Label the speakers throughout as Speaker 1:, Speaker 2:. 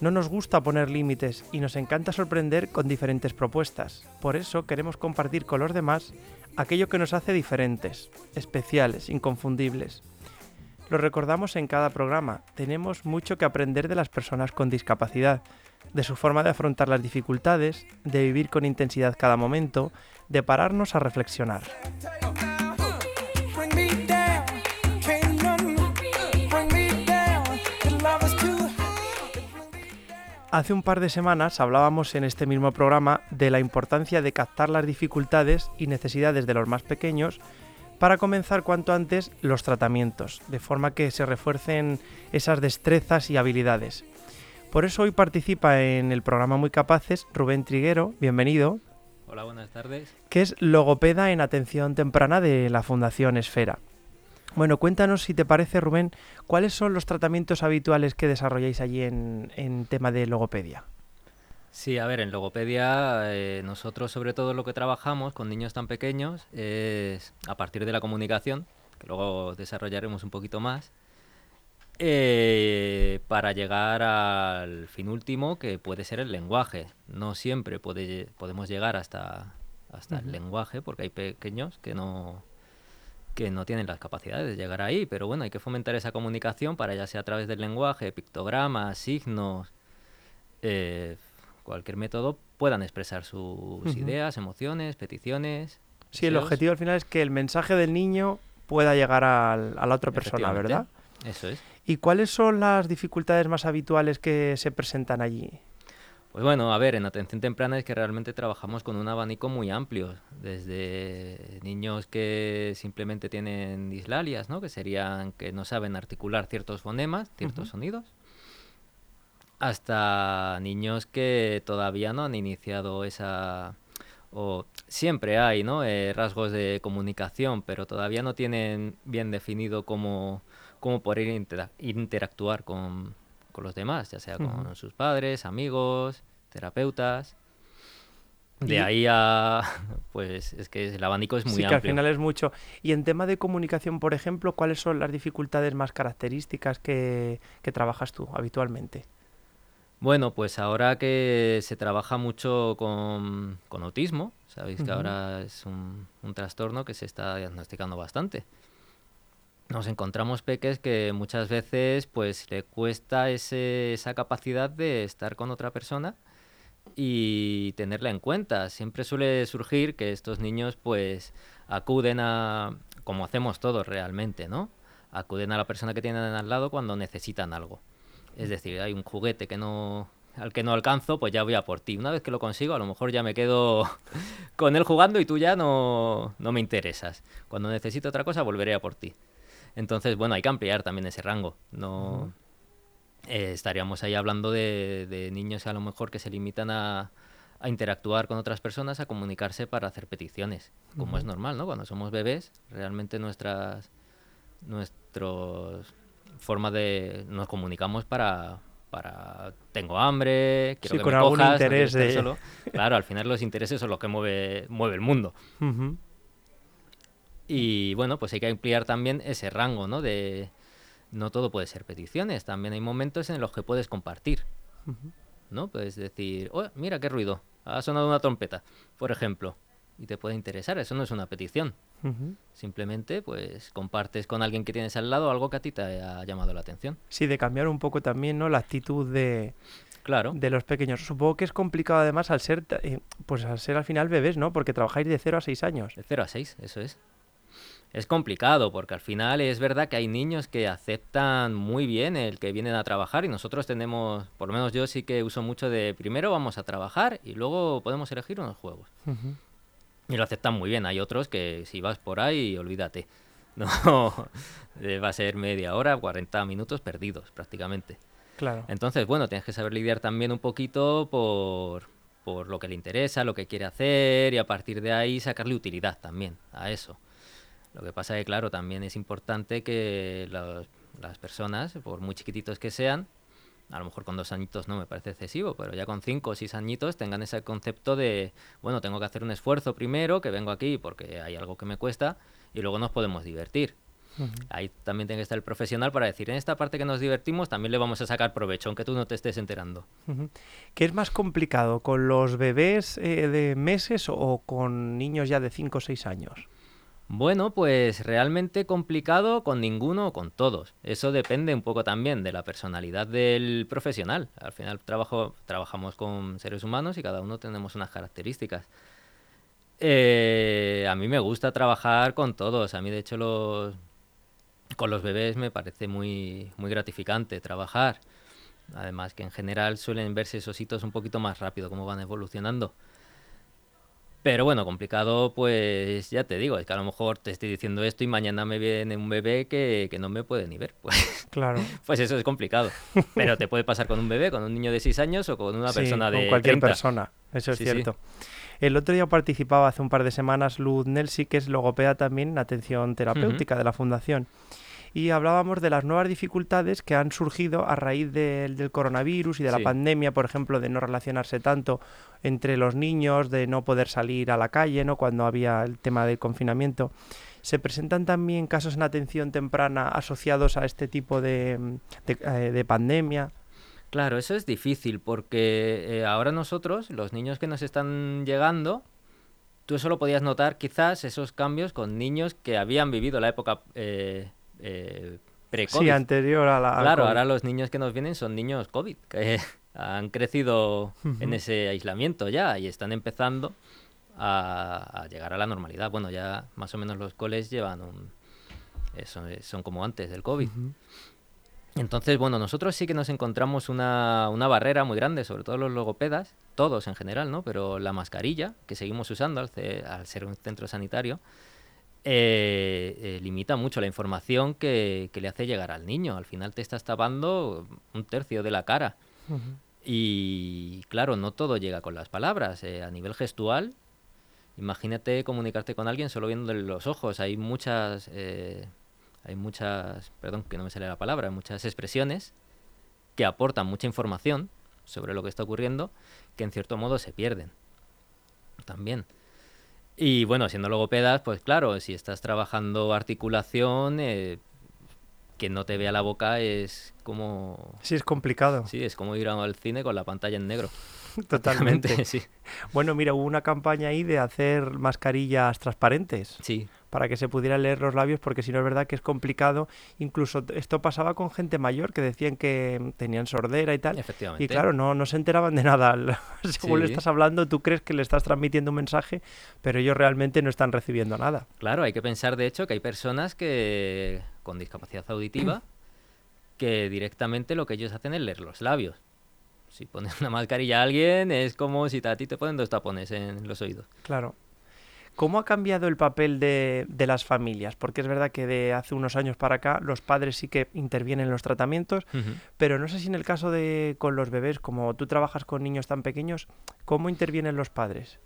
Speaker 1: No nos gusta poner límites y nos encanta sorprender con diferentes propuestas. Por eso queremos compartir con los demás aquello que nos hace diferentes, especiales, inconfundibles. Lo recordamos en cada programa, tenemos mucho que aprender de las personas con discapacidad, de su forma de afrontar las dificultades, de vivir con intensidad cada momento, de pararnos a reflexionar. Hace un par de semanas hablábamos en este mismo programa de la importancia de captar las dificultades y necesidades de los más pequeños para comenzar cuanto antes los tratamientos, de forma que se refuercen esas destrezas y habilidades. Por eso hoy participa en el programa Muy Capaces Rubén Triguero, bienvenido.
Speaker 2: Hola, buenas tardes.
Speaker 1: Que es logopeda en atención temprana de la Fundación Esfera. Bueno, cuéntanos si te parece, Rubén, cuáles son los tratamientos habituales que desarrolláis allí en, tema de logopedia.
Speaker 2: Sí, a ver, en logopedia eh, nosotros sobre todo lo que trabajamos con niños tan pequeños es a partir de la comunicación, que luego desarrollaremos un poquito más, eh, para llegar al fin último que puede ser el lenguaje. No siempre puede, podemos llegar hasta, hasta el lenguaje porque hay pequeños que no, que no tienen las capacidades de llegar ahí, pero bueno, hay que fomentar esa comunicación para ya sea a través del lenguaje, pictogramas, signos, eh, cualquier método, puedan expresar sus ideas, emociones, peticiones.
Speaker 1: Sí, el objetivo al final es que el mensaje del niño pueda llegar a la otra persona, ¿verdad?
Speaker 2: Eso es.
Speaker 1: ¿Y cuáles son las dificultades más habituales que se presentan allí?
Speaker 2: Pues bueno, a ver, en atención temprana es que realmente trabajamos con un abanico muy amplio, desde niños que simplemente tienen dislalias, ¿no? que serían que no saben articular ciertos fonemas, ciertos sonidos, hasta niños que todavía no han iniciado esa o siempre hay ¿no? Eh, rasgos de comunicación, pero todavía no tienen bien definido cómo, cómo poder interactuar con, con los demás, ya sea con sus padres, amigos, terapeutas. De ahí a, pues es que el abanico es muy sí,
Speaker 1: amplio. que al final es mucho. Y en tema de comunicación, por ejemplo, ¿cuáles son las dificultades más características que, trabajas tú habitualmente?
Speaker 2: Bueno, pues ahora que se trabaja mucho con, autismo, sabéis que ahora es un, un, trastorno que se está diagnosticando bastante nos encontramos peques que muchas veces pues le cuesta esa capacidad de estar con otra persona y tenerla en cuenta. Siempre suele surgir que estos niños pues acuden a, como hacemos todos realmente, ¿no? Acuden a la persona que tienen al lado cuando necesitan algo. Es decir, hay un juguete que no al que no alcanzo, pues ya voy a por ti. Una vez que lo consigo, a lo mejor ya me quedo con él jugando y tú ya no, no me interesas. Cuando necesito otra cosa, volveré a por ti. Entonces, bueno, hay que ampliar también ese rango. No eh, estaríamos ahí hablando de, niños a lo mejor que se limitan a, interactuar con otras personas, a comunicarse para hacer peticiones, como es normal, ¿no? Cuando somos bebés, realmente nuestras nuestros forma de nos comunicamos para para tengo hambre, quiero que
Speaker 1: con
Speaker 2: me
Speaker 1: algún interés de...
Speaker 2: Claro, al final los intereses son los que mueve mueve el mundo. Y bueno, pues hay que ampliar también ese rango, ¿no? De no todo puede ser peticiones, también hay momentos en los que puedes compartir, ¿no? Puedes decir, oh, mira qué ruido, ha sonado una trompeta, por ejemplo, y te puede interesar, eso no es una petición. Simplemente, pues, compartes con alguien que tienes al lado algo que a ti te ha llamado la atención.
Speaker 1: Sí, de cambiar un poco también, ¿no? La actitud de,
Speaker 2: claro.
Speaker 1: de los pequeños. Supongo que es complicado además al ser, eh, pues al ser al final bebés, ¿no? Porque trabajáis de 0 a 6 años.
Speaker 2: De 0 a 6, eso es es complicado porque al final es verdad que hay niños que aceptan muy bien el que vienen a trabajar y nosotros tenemos, por lo menos yo sí que uso mucho de primero vamos a trabajar y luego podemos elegir unos juegos. Y lo aceptan muy bien. Hay otros que si vas por ahí, olvídate. No, eh, va a ser media hora, 40 minutos perdidos prácticamente.
Speaker 1: Claro.
Speaker 2: Entonces, bueno, tienes que saber lidiar también un poquito por, por lo que le interesa, lo que quiere hacer y a partir de ahí sacarle utilidad también a eso. Lo que pasa es que, claro, también es importante que las personas, por muy chiquititos que sean, a lo mejor con dos añitos no me parece excesivo, pero ya con cinco o seis añitos tengan ese concepto de, bueno, tengo que hacer un esfuerzo primero, que vengo aquí porque hay algo que me cuesta, y luego nos podemos divertir. Ahí también tiene que estar el profesional para decir, en esta parte que nos divertimos también le vamos a sacar provecho, aunque tú no te estés enterando.
Speaker 1: ¿Qué es más complicado, con los bebés eh, de meses o con niños ya de cinco o seis años?
Speaker 2: Bueno, pues realmente complicado con ninguno o con todos. Eso depende un poco también de la personalidad del profesional. Al final trabajo, trabajamos con seres humanos y cada uno tenemos unas características. Eh, a mí me gusta trabajar con todos. A mí, de hecho, los, con los bebés me parece muy, muy gratificante trabajar. Además que en general suelen verse esos hitos un poquito más rápido, como van evolucionando. Pero bueno, complicado, pues ya te digo, es que a lo mejor te estoy diciendo esto y mañana me viene un bebé que, no me puede ni ver. Pues,
Speaker 1: claro.
Speaker 2: Pues eso es complicado. Pero te puede pasar con un bebé, con un niño de 6 años o con una persona de.
Speaker 1: Con cualquier persona, eso es cierto. El otro día participaba hace un par de semanas Luz Nelsi, que es logopeda también en atención terapéutica de la Fundación y hablábamos de las nuevas dificultades que han surgido a raíz del coronavirus y de la pandemia, por ejemplo, de no relacionarse tanto entre los niños, de no poder salir a la calle, ¿no? Cuando había el tema del confinamiento. ¿Se presentan también casos en atención temprana asociados a este tipo de, eh, pandemia?
Speaker 2: Claro, eso es difícil porque eh, ahora nosotros, los niños que nos están llegando, tú eso lo podías notar quizás esos cambios con niños que habían vivido la época eh, eh, pre-COVID.
Speaker 1: Sí, anterior a la.
Speaker 2: claro, ahora los niños que nos vienen son niños COVID, que han crecido en ese aislamiento ya y están empezando a, llegar a la normalidad. Bueno, ya más o menos los coles llevan un. Eso, son como antes del COVID. Entonces, bueno, nosotros sí que nos encontramos una, una, barrera muy grande, sobre todo los logopedas, todos en general, ¿no? Pero la mascarilla, que seguimos usando al, al ser un centro sanitario, eh, eh, limita mucho la información que, le hace llegar al niño. Al final te estás tapando un tercio de la cara. Y claro, no todo llega con las palabras. Eh, a nivel gestual, imagínate comunicarte con alguien solo viéndole los ojos. Hay muchas, hay muchas, perdón, que no me sale la palabra, muchas expresiones que aportan mucha información sobre lo que está ocurriendo que en cierto modo se pierden. También. Y bueno, siendo logopedas, pues claro, si estás trabajando articulación, eh, que no te vea la boca es como...
Speaker 1: Sí, es complicado.
Speaker 2: Sí, es como ir al cine con la pantalla en negro.
Speaker 1: Totalmente. sí. Bueno, mira, hubo una campaña ahí de hacer mascarillas transparentes.
Speaker 2: Sí
Speaker 1: para que se pudieran leer los labios, porque si no es verdad que es complicado. Incluso esto pasaba con gente mayor que decían que tenían sordera y tal.
Speaker 2: Efectivamente.
Speaker 1: Y claro, no, no se enteraban de nada. Según le estás hablando, tú crees que le estás transmitiendo un mensaje, pero ellos realmente no están recibiendo nada.
Speaker 2: Claro, hay que pensar de hecho que hay personas que con discapacidad auditiva que directamente lo que ellos hacen es leer los labios. Si pones una mascarilla a alguien es como si a ti te ponen dos tapones en los oídos.
Speaker 1: Claro. ¿Cómo ha cambiado el papel de, las familias? Porque es verdad que de hace unos años para acá los padres sí que intervienen en los tratamientos, pero no sé si en el caso de con los bebés, como tú trabajas con niños tan pequeños, ¿cómo intervienen los padres?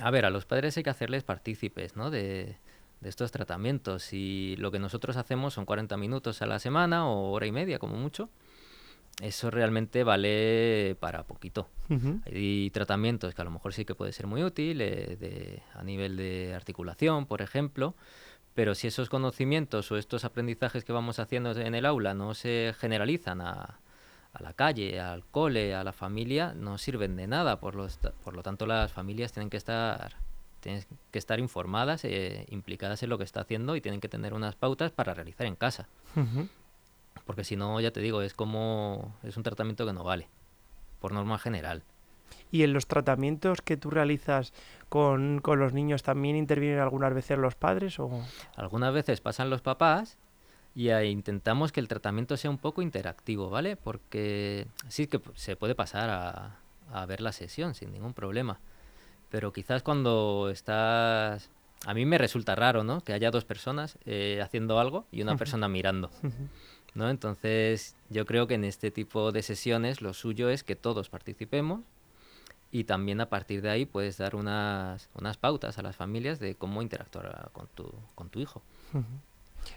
Speaker 2: A ver, a los padres hay que hacerles partícipes ¿no? de, de estos tratamientos y lo que nosotros hacemos son 40 minutos a la semana o hora y media como mucho eso realmente vale para poquito. Hay tratamientos que a lo mejor sí que puede ser muy útil eh, a nivel de articulación, por ejemplo, pero si esos conocimientos o estos aprendizajes que vamos haciendo en el aula no se generalizan a, la calle, al cole, a la familia, no sirven de nada. Por lo, por lo tanto, las familias tienen que estar, tienen que estar informadas, e implicadas en lo que está haciendo y tienen que tener unas pautas para realizar en casa porque si no, ya te digo, es como, es un tratamiento que no vale, por norma general.
Speaker 1: ¿Y en los tratamientos que tú realizas con, los niños también intervienen algunas veces los padres? O?
Speaker 2: Algunas veces pasan los papás y intentamos que el tratamiento sea un poco interactivo, ¿vale? Porque sí que se puede pasar a, a ver la sesión sin ningún problema. Pero quizás cuando estás... A mí me resulta raro, ¿no? Que haya dos personas eh, haciendo algo y una persona mirando. ¿No? Entonces, yo creo que en este tipo de sesiones lo suyo es que todos participemos y también a partir de ahí puedes dar unas, unas pautas a las familias de cómo interactuar con tu, con tu hijo.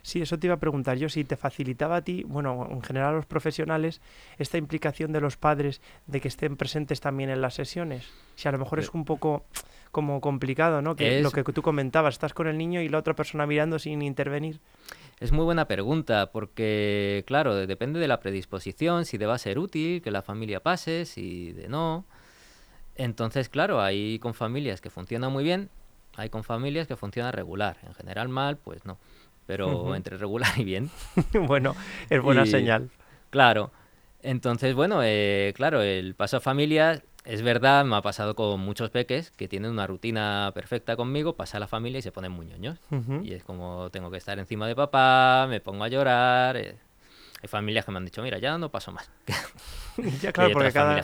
Speaker 1: Sí, eso te iba a preguntar yo, si te facilitaba a ti, bueno, en general a los profesionales, esta implicación de los padres de que estén presentes también en las sesiones. Si a lo mejor es un poco como complicado, ¿no? Que lo que tú comentabas, estás con el niño y la otra persona mirando sin intervenir.
Speaker 2: Es muy buena pregunta, porque, claro, depende de la predisposición, si te va a ser útil que la familia pase, si de no. Entonces, claro, hay con familias que funcionan muy bien, hay con familias que funcionan regular. En general mal, pues no pero entre regular y bien.
Speaker 1: bueno, es buena señal.
Speaker 2: Claro. Entonces, bueno, eh, claro, el paso a familia, es verdad, me ha pasado con muchos peques que tienen una rutina perfecta conmigo, pasa a la familia y se ponen muy ñoños. Y es como tengo que estar encima de papá, me pongo a llorar. Eh. Hay familias que me han dicho, mira, ya no paso más.
Speaker 1: ya, claro, porque cada,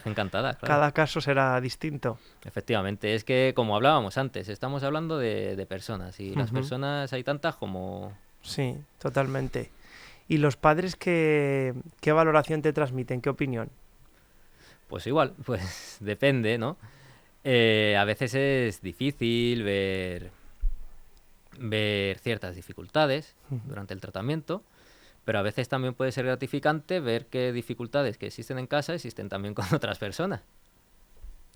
Speaker 1: cada caso será distinto.
Speaker 2: Efectivamente, es que como hablábamos antes, estamos hablando de, personas y las personas hay tantas como,
Speaker 1: Sí, totalmente. ¿Y los padres qué, qué valoración te transmiten? ¿Qué opinión?
Speaker 2: Pues igual, pues depende, ¿no? Eh, a veces es difícil ver, ver ciertas dificultades durante el tratamiento, pero a veces también puede ser gratificante ver qué dificultades que existen en casa existen también con otras personas.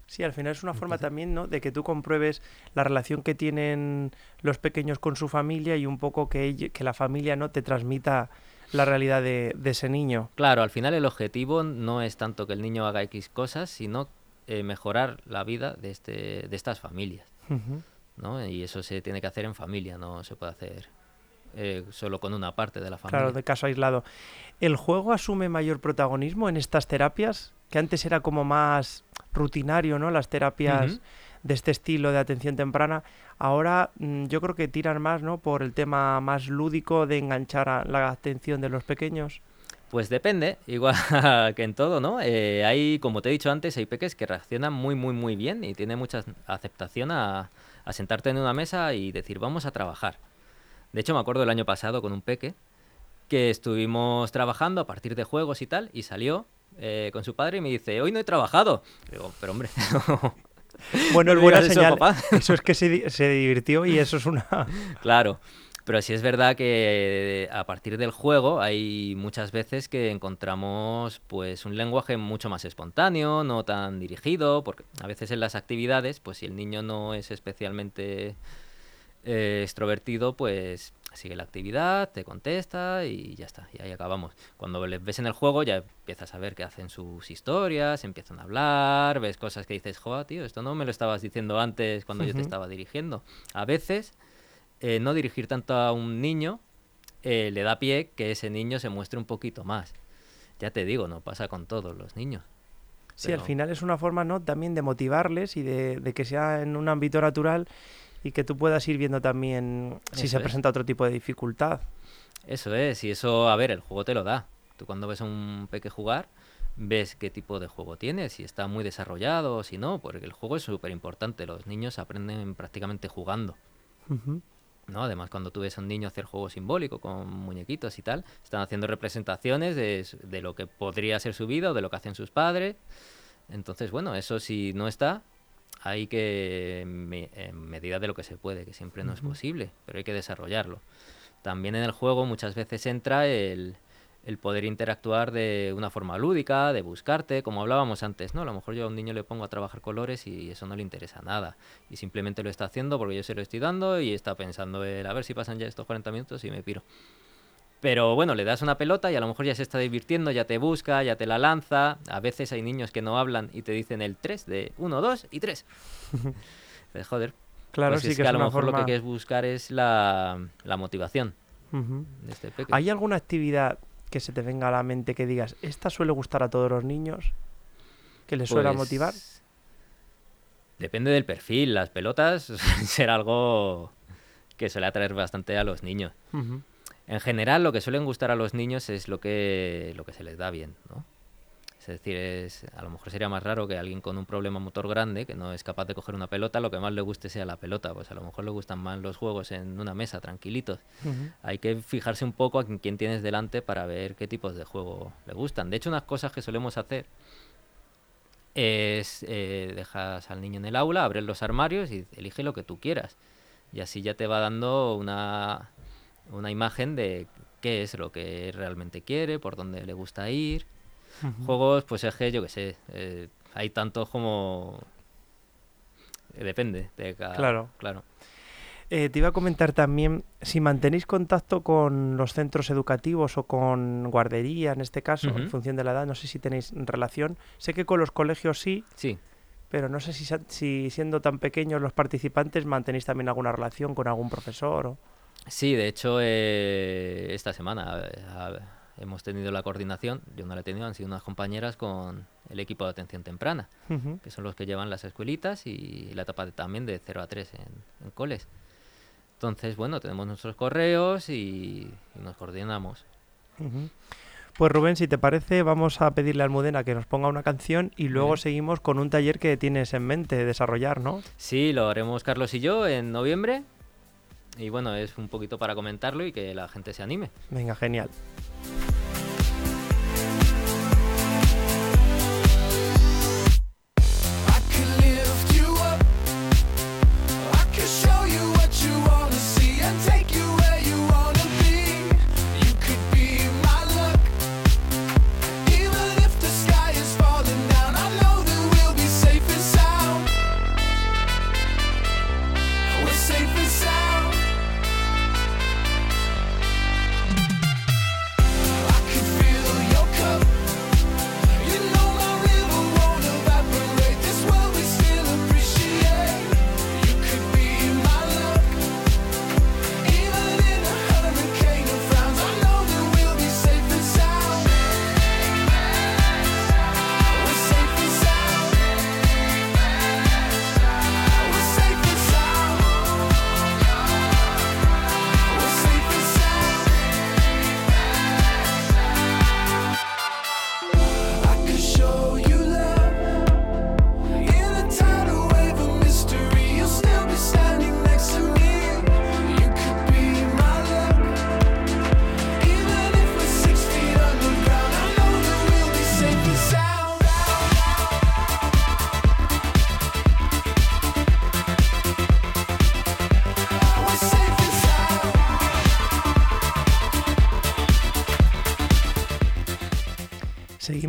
Speaker 1: Sí, al final es una forma también, ¿no? De que tú compruebes la relación que tienen los pequeños con su familia y un poco que, que la familia no te transmita la realidad de, ese niño.
Speaker 2: Claro, al final el objetivo no es tanto que el niño haga X cosas, sino eh, mejorar la vida de, este, de estas familias. ¿no? Y eso se tiene que hacer en familia, no se puede hacer eh, solo con una parte de la familia.
Speaker 1: Claro, de caso aislado. ¿El juego asume mayor protagonismo en estas terapias? Que antes era como más rutinario, ¿no? Las terapias de este estilo de atención temprana. Ahora mm, yo creo que tiran más, ¿no? Por el tema más lúdico de enganchar la atención de los pequeños.
Speaker 2: Pues depende, igual que en todo, ¿no? Eh, hay, como te he dicho antes, hay peques que reaccionan muy, muy, muy bien y tienen mucha aceptación a, sentarte en una mesa y decir, vamos a trabajar. De hecho, me acuerdo el año pasado con un peque que estuvimos trabajando a partir de juegos y tal, y salió eh, con su padre y me dice, hoy no he trabajado. pero hombre...
Speaker 1: bueno, es buena señal. Eso, es que se, se, divirtió y eso es una...
Speaker 2: claro. Pero sí es verdad que a partir del juego hay muchas veces que encontramos pues un lenguaje mucho más espontáneo, no tan dirigido, porque a veces en las actividades, pues si el niño no es especialmente eh, extrovertido, pues sigue la actividad, te contesta y ya está, y ahí acabamos. Cuando les ves en el juego ya empiezas a ver que hacen sus historias, empiezan a hablar, ves cosas que dices, joder, tío, esto no me lo estabas diciendo antes cuando yo te estaba dirigiendo. A veces, eh, no dirigir tanto a un niño eh, le da pie que ese niño se muestre un poquito más. Ya te digo, no pasa con todos los niños.
Speaker 1: Sí, al final es una forma, ¿no? También de motivarles y de, de que sea en un ámbito natural y que tú puedas ir viendo también si se presenta otro tipo de dificultad.
Speaker 2: Eso es, y eso, a ver, el juego te lo da. Tú cuando ves a un peque jugar, ves qué tipo de juego tiene, si está muy desarrollado o si no, porque el juego es súper importante. Los niños aprenden prácticamente jugando. ¿no? Además, cuando tú ves a un niño hacer juego simbólico con muñequitos y tal, están haciendo representaciones de, de lo que podría ser su vida o de lo que hacen sus padres. Entonces, bueno, eso si no está, hay que, en medida de lo que se puede, que siempre no es posible, pero hay que desarrollarlo. También en el juego muchas veces entra el, el poder interactuar de una forma lúdica, de buscarte, como hablábamos antes, ¿no? A lo mejor yo a un niño le pongo a trabajar colores y eso no le interesa nada. Y simplemente lo está haciendo porque yo se lo estoy dando y está pensando, el, a ver si pasan ya estos 40 minutos y me piro. Pero bueno, le das una pelota y a lo mejor ya se está divirtiendo, ya te busca, ya te la lanza. A veces hay niños que no hablan y te dicen el 3 de 1, 2 y 3. joder.
Speaker 1: Claro,
Speaker 2: pues
Speaker 1: sí
Speaker 2: que, a lo mejor lo que quieres buscar es la, motivación
Speaker 1: de este. ¿Hay alguna actividad que se te venga a la mente que digas, esta suele gustar a todos los niños? ¿Que les suele pues motivar?
Speaker 2: Depende del perfil. Las pelotas suelen ser algo que suele atraer bastante a los niños en general lo que suelen gustar a los niños es lo que, lo que se les da bien, ¿no? Es decir, es, a lo mejor sería más raro que alguien con un problema motor grande, que no es capaz de coger una pelota, lo que más le guste sea la pelota. Pues a lo mejor le gustan más los juegos en una mesa, tranquilitos. Hay que fijarse un poco a quién tienes delante para ver qué tipos de juego le gustan. De hecho, unas cosas que solemos hacer es eh, dejas al niño en el aula, abres los armarios y elige lo que tú quieras. Y así ya te va dando una, una imagen de qué es lo que realmente quiere, por dónde le gusta ir. Juegos, pues es que yo qué sé, eh, hay tantos como... eh, depende de cada...
Speaker 1: Claro.
Speaker 2: Claro.
Speaker 1: Eh, te iba a comentar también si mantenéis contacto con los centros educativos o con guardería, en este caso, en función de la edad, no sé si tenéis relación. Sé que con los colegios sí,
Speaker 2: Sí,
Speaker 1: pero no sé si, si siendo tan pequeños los participantes mantenéis también alguna relación con algún profesor. O...
Speaker 2: sí, de hecho eh, esta semana eh, hemos tenido la coordinación, yo no la he tenido, han sido unas compañeras con el equipo de atención temprana, que son los que llevan las escuelitas y la etapa de- también de 0 a 3 en, en coles. Entonces, bueno, tenemos nuestros correos y, y nos coordinamos.
Speaker 1: Pues Rubén, si te parece, vamos a pedirle a Almudena que nos ponga una canción y luego
Speaker 2: bien.
Speaker 1: seguimos con un taller que tienes en mente desarrollar, ¿no?
Speaker 2: Sí, lo haremos Carlos y yo en noviembre. Y bueno, es un poquito para comentarlo y que la gente se anime.
Speaker 1: Venga, genial.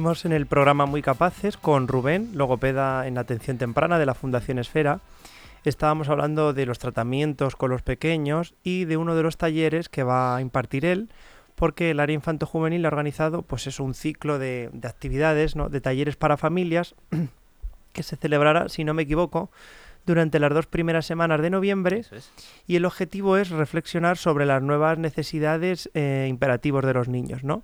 Speaker 1: Seguimos en el programa Muy Capaces con Rubén, logopeda en atención temprana de la Fundación Esfera. Estábamos hablando de los tratamientos con los pequeños y de uno de los talleres que va a impartir él, porque el área infanto-juvenil ha organizado pues es un ciclo de, de actividades, ¿no? de talleres para familias que se celebrará, si no me equivoco, durante las dos primeras semanas de noviembre
Speaker 2: es.
Speaker 1: y el objetivo es reflexionar sobre las nuevas necesidades e imperativos de los niños, ¿no?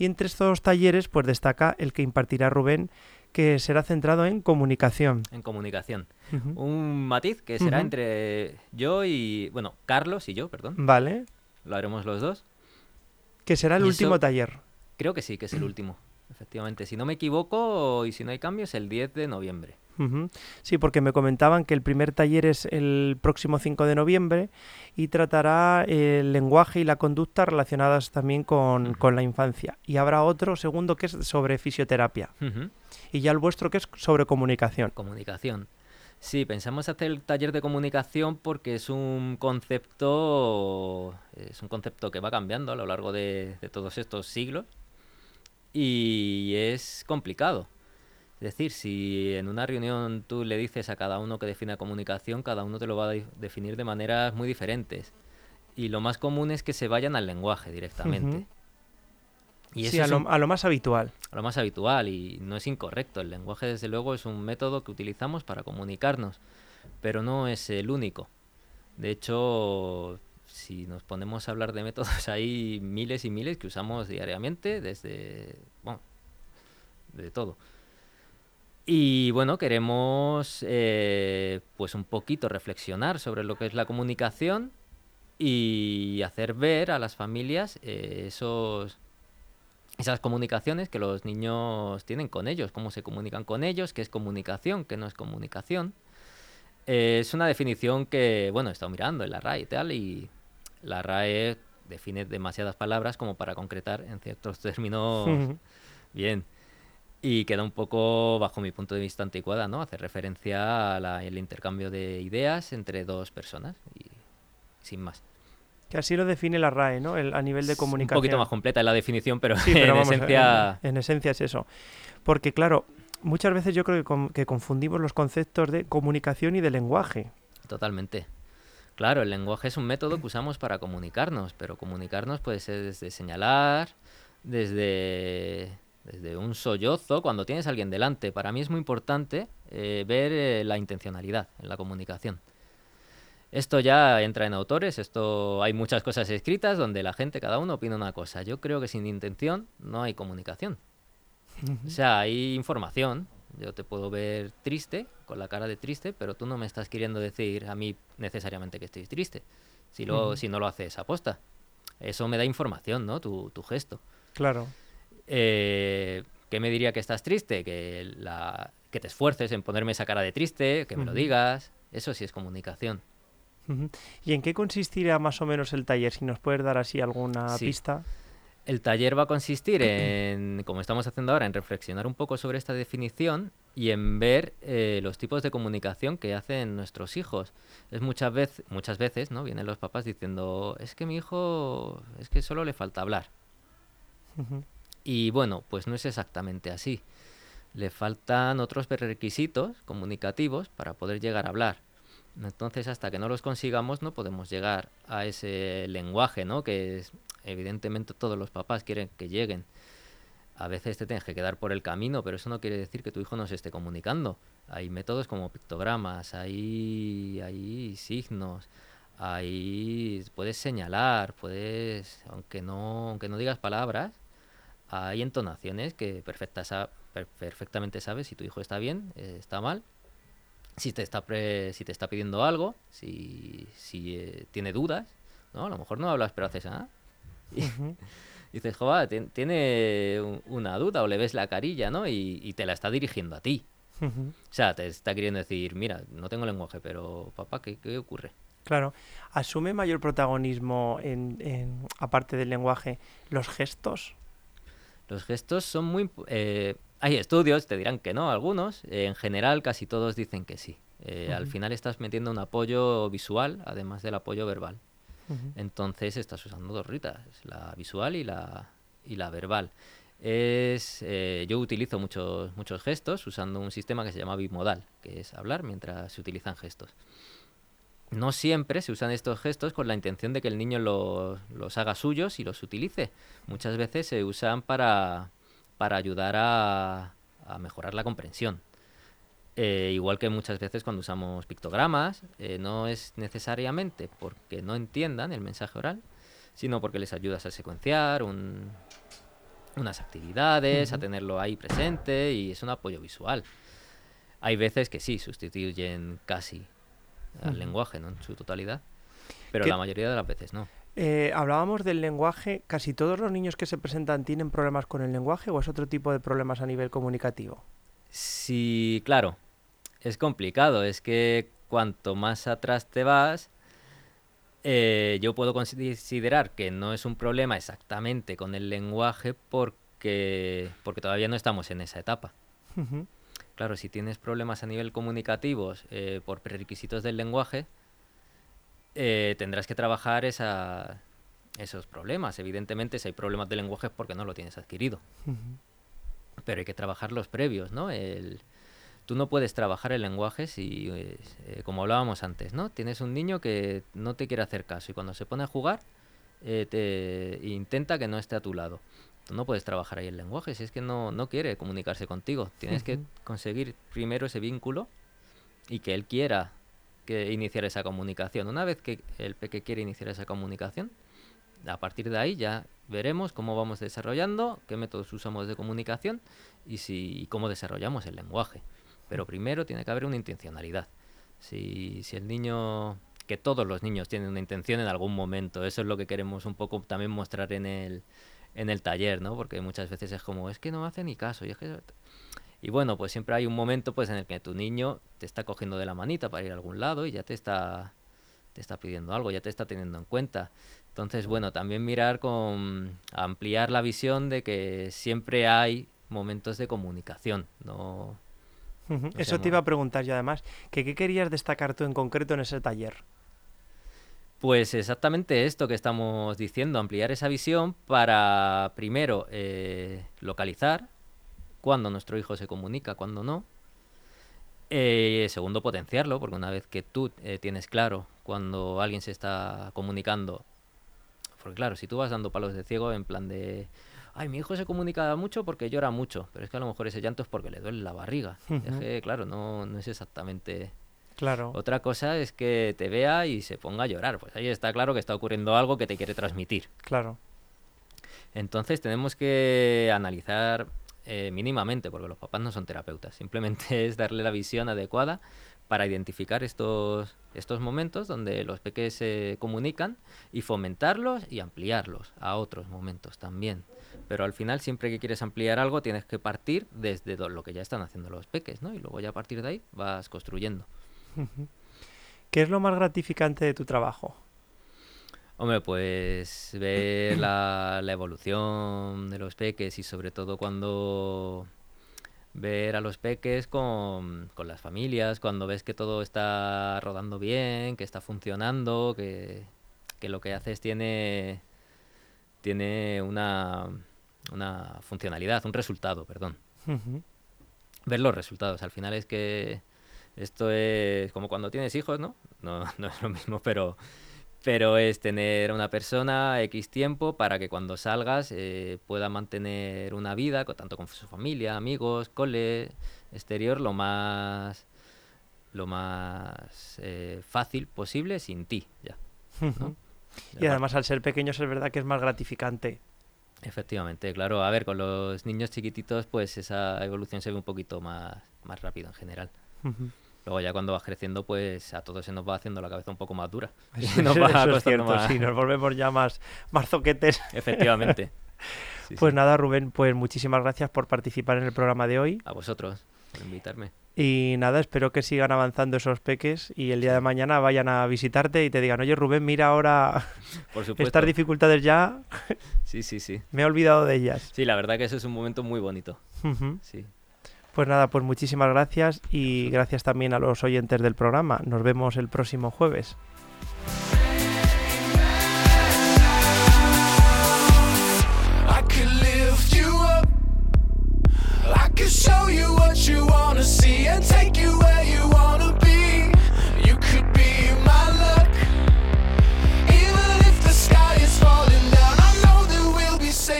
Speaker 1: Y entre estos talleres, pues destaca el que impartirá Rubén, que será centrado en comunicación.
Speaker 2: En comunicación. Un matiz que será entre yo y. Bueno, Carlos y yo, perdón.
Speaker 1: Vale,
Speaker 2: Lo haremos los dos.
Speaker 1: que será el
Speaker 2: Y
Speaker 1: último
Speaker 2: eso-
Speaker 1: taller.
Speaker 2: Creo que sí, que es el último. Efectivamente. Si no me equivoco y si no hay cambios, el 10 de noviembre.
Speaker 1: Sí, porque me comentaban que el primer taller es el próximo 5 de noviembre y tratará el lenguaje y la conducta relacionadas también con, con la infancia. Y habrá otro segundo que es sobre fisioterapia. Y ya el vuestro que es sobre comunicación.
Speaker 2: Comunicación. Sí, pensamos hacer el taller de comunicación porque es un concepto, es un concepto que va cambiando a lo largo de, de todos estos siglos y es complicado. Es decir, si en una reunión tú le dices a cada uno que define comunicación, cada uno te lo va a de- definir de maneras muy diferentes. Y lo más común es que se vayan al lenguaje directamente. Y
Speaker 1: sí,
Speaker 2: eso
Speaker 1: a
Speaker 2: es
Speaker 1: lo,
Speaker 2: un-
Speaker 1: a lo más habitual.
Speaker 2: a lo más habitual y no es incorrecto. El lenguaje, desde luego, es un método que utilizamos para comunicarnos, pero no es el único. De hecho, si nos ponemos a hablar de métodos, hay miles y miles que usamos diariamente desde, bueno, de todo. Y bueno, queremos eh, pues un poquito reflexionar sobre lo que es la comunicación y hacer ver a las familias eh, esos, esas comunicaciones que los niños tienen con ellos, cómo se comunican con ellos, qué es comunicación, qué no es comunicación. Eh, es una definición que, bueno, he estado mirando en la RAE y tal, y la RAE define demasiadas palabras como para concretar en ciertos términos bien. Y queda un poco, bajo mi punto de vista, anticuada, ¿no? Hace referencia al intercambio de ideas entre dos personas y sin más.
Speaker 1: Que así lo define la RAE, ¿no? El, a nivel de
Speaker 2: Es
Speaker 1: comunicación.
Speaker 2: Un poquito más completa en la definición, pero,
Speaker 1: Sí, pero
Speaker 2: en
Speaker 1: vamos,
Speaker 2: esencia...
Speaker 1: En, en esencia es eso. Porque, claro, muchas veces yo creo que, con- que confundimos los conceptos de comunicación y de lenguaje.
Speaker 2: Totalmente. Claro, el lenguaje es un método que usamos para comunicarnos, pero comunicarnos puede ser desde señalar, desde, desde un sollozo, cuando tienes a alguien delante. Para mí es muy importante eh, ver eh, la intencionalidad en la comunicación. Esto ya entra en autores, esto hay muchas cosas escritas donde la gente, cada uno opina una cosa. Yo creo que sin intención no hay comunicación. O sea, hay información. Yo te puedo ver triste, con la cara de triste, pero tú no me estás queriendo decir a mí necesariamente que estoy triste. Si, lo, si no lo haces aposta. Eso me da información, ¿no? Tu, tu gesto.
Speaker 1: Claro.
Speaker 2: Eh, ¿Qué me diría que estás triste? Que, la, que te esfuerces en ponerme esa cara de triste, que me lo digas. Eso sí es comunicación.
Speaker 1: ¿Y en qué consistirá más o menos el taller? Si nos puedes dar así alguna
Speaker 2: Sí.
Speaker 1: pista.
Speaker 2: El taller va a consistir en, como estamos haciendo ahora, en reflexionar un poco sobre esta definición y en ver eh, los tipos de comunicación que hacen nuestros hijos. Es muchas veces, muchas veces, ¿no? Vienen los papás diciendo, es que mi hijo, es que solo le falta hablar. Y bueno, pues no es exactamente así. Le faltan otros requisitos comunicativos para poder llegar a hablar. Entonces, hasta que no los consigamos, no podemos llegar a ese lenguaje, ¿no? Que es- evidentemente todos los papás quieren que lleguen. A veces te tienes que quedar por el camino, pero eso no quiere decir que tu hijo no se esté comunicando. Hay métodos como pictogramas, hay, hay signos, hay, puedes señalar, puedes, aunque no, aunque no digas palabras, hay entonaciones que perfecta perfectamente sabes si tu hijo está bien, eh, está mal, si te está, pre- si te está pidiendo algo, si, si eh, tiene dudas, ¿no? A lo mejor no hablas, pero haces, ¿ah? Y dices, joder, tien- tiene un- una duda o le ves la carilla, ¿no? Y, y te la está dirigiendo a ti. O sea, te está queriendo decir, mira, no tengo lenguaje, pero papá, ¿qué, qué ocurre?
Speaker 1: Claro. ¿Asume mayor protagonismo, en, en- aparte del lenguaje, los gestos?
Speaker 2: Los gestos son muy... eh, hay estudios, te dirán que no, algunos. eh, en general, casi todos dicen que sí. Eh, Al final estás metiendo un apoyo visual, además del apoyo verbal. Entonces estás usando dos ritas, la visual y la, y la verbal. Es, eh, yo utilizo muchos, muchos gestos usando un sistema que se llama bimodal, que es hablar mientras se utilizan gestos. No siempre se usan estos gestos con la intención de que el niño los, haga suyos y los utilice. Muchas veces se usan para, ayudar a mejorar la comprensión. Eh, igual que muchas veces cuando usamos pictogramas, eh, no es necesariamente porque no entiendan el mensaje oral, sino porque les ayudas a secuenciar un- unas actividades, a tenerlo ahí presente y es un apoyo visual. Hay veces que sí, sustituyen casi al lenguaje, ¿no? En su totalidad, pero
Speaker 1: ¿Qué-
Speaker 2: la mayoría de las veces no.
Speaker 1: Eh, hablábamos del lenguaje. ¿Casi todos los niños que se presentan tienen problemas con el lenguaje o es otro tipo de problemas a nivel comunicativo?
Speaker 2: Sí, claro, es complicado, es que cuanto más atrás te vas, eh, yo puedo considerar que no es un problema exactamente con el lenguaje porque, porque todavía no estamos en esa etapa. Claro, si tienes problemas a nivel comunicativos eh, por prerequisitos del lenguaje, eh, tendrás que trabajar esa- esos problemas. Evidentemente, si hay problemas de lenguaje es porque no lo tienes adquirido. Pero hay que trabajar los previos, ¿no? El, tú no puedes trabajar el lenguaje si, eh, eh, como hablábamos antes, ¿no? Tienes un niño que no te quiere hacer caso y cuando se pone a jugar eh, te intenta que no esté a tu lado. Tú no puedes trabajar ahí el lenguaje si es que no, no quiere comunicarse contigo. Tienes que conseguir primero ese vínculo y que él quiera que iniciar esa comunicación. Una vez que el peque quiere iniciar esa comunicación, a partir de ahí ya veremos cómo vamos desarrollando, qué métodos usamos de comunicación y, si, y cómo desarrollamos el lenguaje. Pero primero tiene que haber una intencionalidad. Si, si el niño, que todos los niños tienen una intención en algún momento, eso es lo que queremos un poco también mostrar en el, en el taller, ¿no? Porque muchas veces es como, es que no hace ni caso. Y, es que... y bueno, pues siempre hay un momento pues en el que tu niño te está cogiendo de la manita para ir a algún lado y ya te está, te está pidiendo algo, ya te está teniendo en cuenta. Entonces, bueno, también mirar con ampliar la visión de que siempre hay momentos de comunicación, no...
Speaker 1: Eso te iba a preguntar yo además, que qué querías destacar tú en concreto en ese taller.
Speaker 2: Pues exactamente esto que estamos diciendo, ampliar esa visión para, primero, eh, localizar cuándo nuestro hijo se comunica, cuándo no. Eh, segundo, potenciarlo, porque una vez que tú eh, tienes claro cuando alguien se está comunicando, porque claro, si tú vas dando palos de ciego en plan de, ay, mi hijo se comunica mucho porque llora mucho, pero es que a lo mejor ese llanto es porque le duele la barriga. Es
Speaker 1: Ujú.
Speaker 2: que, claro, no, no es exactamente...
Speaker 1: Claro.
Speaker 2: Otra cosa es que te vea y se ponga a llorar. Pues ahí está claro que está ocurriendo algo que te quiere transmitir.
Speaker 1: Claro.
Speaker 2: Entonces tenemos que analizar eh, mínimamente, porque los papás no son terapeutas. Simplemente es darle la visión adecuada para identificar estos, estos momentos donde los peques se comunican y fomentarlos y ampliarlos a otros momentos también. Pero al final, siempre que quieres ampliar algo, tienes que partir desde lo que ya están haciendo los peques, ¿no? Y luego ya a partir de ahí vas construyendo.
Speaker 1: ¿Qué es lo más gratificante de tu trabajo?
Speaker 2: Hombre, pues ver la, la evolución de los peques y sobre todo cuando ver a los peques con, con las familias, cuando ves que todo está rodando bien, que está funcionando, que, que lo que haces tiene, tiene una, una funcionalidad, un resultado, perdón. Ver los resultados. Al final es que esto es como cuando tienes hijos, ¿no? No, no es lo mismo, pero, pero es tener a una persona X tiempo para que cuando salgas eh, pueda mantener una vida, tanto con su familia, amigos, cole, exterior, lo más lo más eh, fácil posible sin ti, ya.
Speaker 1: Y además al ser pequeños es verdad que es más gratificante.
Speaker 2: Efectivamente, claro. A ver, con los niños chiquititos, pues esa evolución se ve un poquito más, más rápido en general. Luego ya cuando vas creciendo, pues a todos se nos va haciendo la cabeza un poco más dura.
Speaker 1: Eso,
Speaker 2: nos va
Speaker 1: eso es cierto,
Speaker 2: más.
Speaker 1: sí, nos volvemos ya más, más zoquetes.
Speaker 2: Efectivamente. Sí,
Speaker 1: Pues
Speaker 2: sí.
Speaker 1: nada, Rubén, pues muchísimas gracias por participar en el programa de hoy.
Speaker 2: A vosotros por invitarme.
Speaker 1: Y nada, espero que sigan avanzando esos peques y el día de mañana vayan a visitarte y te digan, oye Rubén, mira ahora
Speaker 2: Por
Speaker 1: estas dificultades ya,
Speaker 2: Sí, sí, sí.
Speaker 1: me he olvidado de ellas.
Speaker 2: Sí, la verdad que eso es un momento muy bonito. Sí.
Speaker 1: Pues nada, pues muchísimas gracias y gracias. también a los oyentes del programa. Nos vemos el próximo jueves.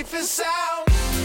Speaker 1: safe